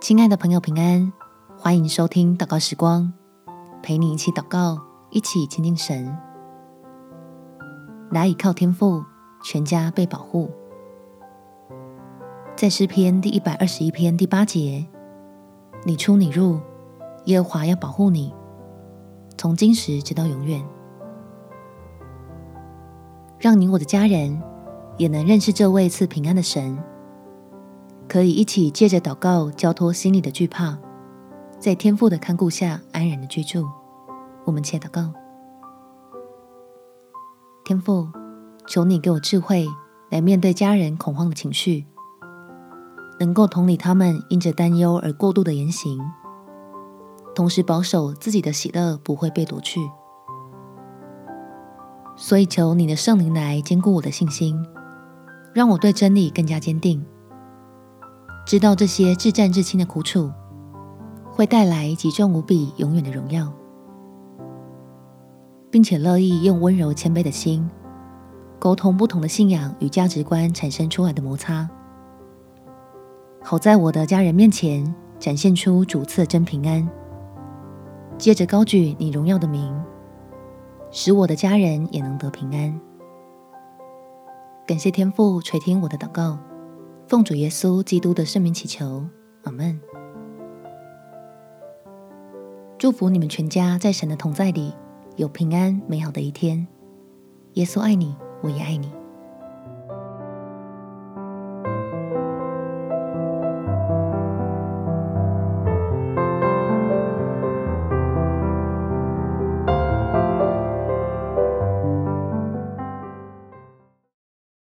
亲爱的朋友，平安！欢迎收听祷告时光，陪你一起祷告，一起亲近神。来倚靠天父，全家被保护。在诗篇第一百二十一篇第八节，你出你入，耶和华要保护你，从今时直到永远。让你我的家人也能认识这位赐平安的神，可以一起借着祷告交托心里的惧怕，在天父的看顾下安然的居住。我们且祷告：天父，求你给我智慧来面对家人恐慌的情绪，能够同理他们因着担忧而过度的言行，同时保守自己的喜乐不会被夺去。所以，求你的圣灵来坚固我的信心，让我对真理更加坚定，知道这些至战至轻的苦楚会带来极重无比、永远的荣耀，并且乐意用温柔谦卑的心沟通不同的信仰与价值观产生出来的摩擦，好在我的家人面前展现出主赐的真平安，接着高举你荣耀的名。使我的家人也能得平安。感谢天父垂听我的祷告，奉主耶稣基督的圣名祈求，阿门。祝福你们全家在神的同在里有平安美好的一天。耶稣爱你，我也爱你。